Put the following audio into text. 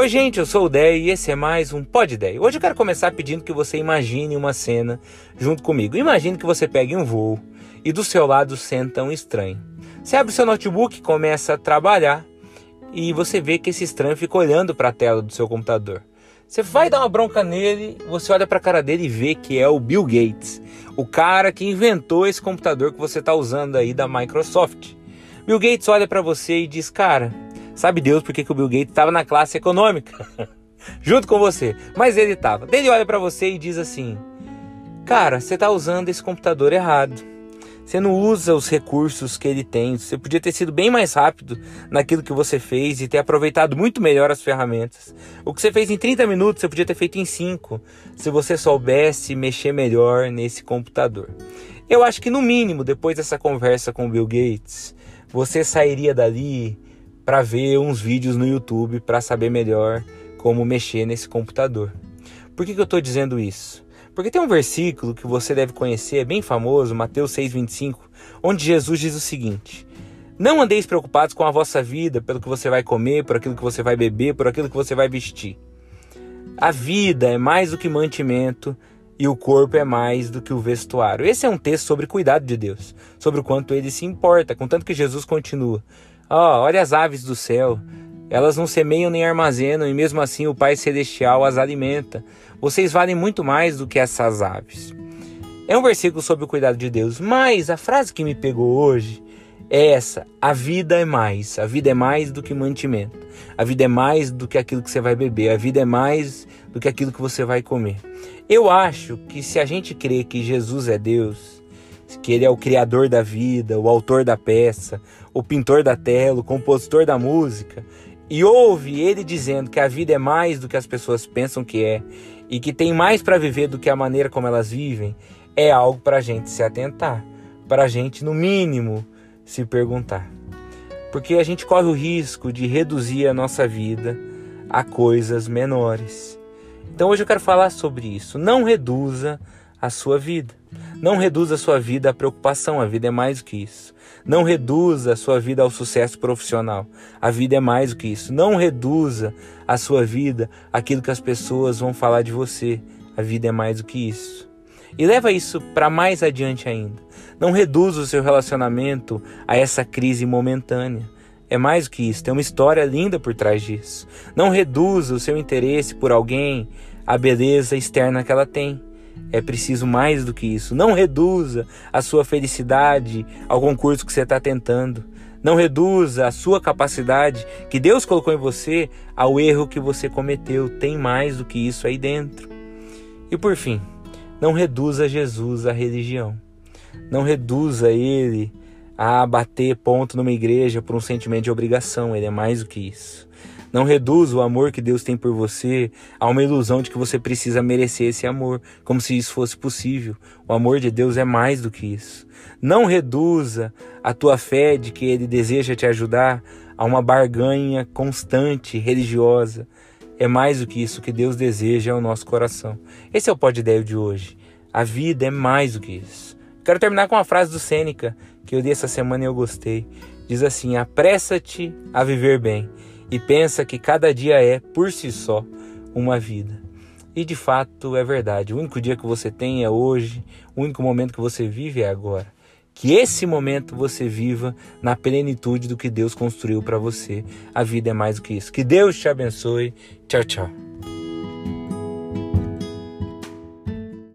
Oi, gente, eu sou o Dei e esse é mais um Pod Dei. Hoje eu quero começar pedindo que você imagine uma cena junto comigo. Imagine que você pegue um voo e do seu lado senta um estranho. Você abre o seu notebook, começa a trabalhar e você vê que esse estranho fica olhando para a tela do seu computador. Você vai dar uma bronca nele, você olha para a cara dele e vê que é o Bill Gates, o cara que inventou esse computador que você está usando aí da Microsoft. Bill Gates olha para você e diz: Cara, sabe Deus por que, o Bill Gates estava na classe econômica? Junto com você. Mas ele estava. Ele olha para você e diz assim: Cara, você está usando esse computador errado. Você não usa os recursos que ele tem. Você podia ter sido bem mais rápido naquilo que você fez e ter aproveitado muito melhor as ferramentas. O que você fez em 30 minutos, você podia ter feito em 5, se você soubesse mexer melhor nesse computador. Eu acho que no mínimo, depois dessa conversa com o Bill Gates, você sairia dali para ver uns vídeos no YouTube para saber melhor como mexer nesse computador. Por que, que eu estou dizendo isso? Porque tem um versículo que você deve conhecer, é bem famoso, Mateus 6,25, onde Jesus diz o seguinte: Não andeis preocupados com a vossa vida, pelo que você vai comer, por aquilo que você vai beber, por aquilo que você vai vestir. A vida é mais do que mantimento e o corpo é mais do que o vestuário. Esse é um texto sobre cuidado de Deus, sobre o quanto ele se importa, contanto que Jesus continua. Ó, oh, olha as aves do céu, elas não semeiam nem armazenam, e mesmo assim o Pai Celestial as alimenta. Vocês valem muito mais do que essas aves. É um versículo sobre o cuidado de Deus, mas a frase que me pegou hoje é essa: a vida é mais. A vida é mais do que mantimento. A vida é mais do que aquilo que você vai beber. A vida é mais do que aquilo que você vai comer. Eu acho que se a gente crê que Jesus é Deus, que Ele é o Criador da vida, o autor da peça, o pintor da tela, o compositor da música, e ouve ele dizendo que a vida é mais do que as pessoas pensam que é e que tem mais para viver do que a maneira como elas vivem, é algo para a gente se atentar, para a gente, no mínimo, se perguntar. Porque a gente corre o risco de reduzir a nossa vida a coisas menores. Então hoje eu quero falar sobre isso. Não reduza a sua vida. Não reduza a sua vida à preocupação, a vida é mais do que isso. Não reduza a sua vida ao sucesso profissional. A vida é mais do que isso. Não reduza a sua vida àquilo que as pessoas vão falar de você. A vida é mais do que isso. E leva isso para mais adiante ainda. Não reduza o seu relacionamento a essa crise momentânea. É mais do que isso, tem uma história linda por trás disso. Não reduza o seu interesse por alguém à beleza externa que ela tem. É preciso mais do que isso. Não reduza a sua felicidade ao concurso que você está tentando. Não reduza a sua capacidade que Deus colocou em você ao erro que você cometeu. Tem mais do que isso aí dentro. E por fim, não reduza Jesus à religião. Não reduza ele a bater ponto numa igreja por um sentimento de obrigação. Ele é mais do que isso. Não reduza o amor que Deus tem por você a uma ilusão de que você precisa merecer esse amor, como se isso fosse possível. O amor de Deus é mais do que isso. Não reduza a tua fé de que Ele deseja te ajudar a uma barganha constante, religiosa. É mais do que isso que Deus deseja ao nosso coração. Esse é o pó de ideia de hoje. A vida é mais do que isso. Quero terminar com uma frase do Sêneca que eu li essa semana e eu gostei. Diz assim: apressa-te a viver bem e pensa que cada dia é, por si só, uma vida. E de fato é verdade. O único dia que você tem é hoje, o único momento que você vive é agora. Que esse momento você viva na plenitude do que Deus construiu para você. A vida é mais do que isso. Que Deus te abençoe. Tchau, tchau.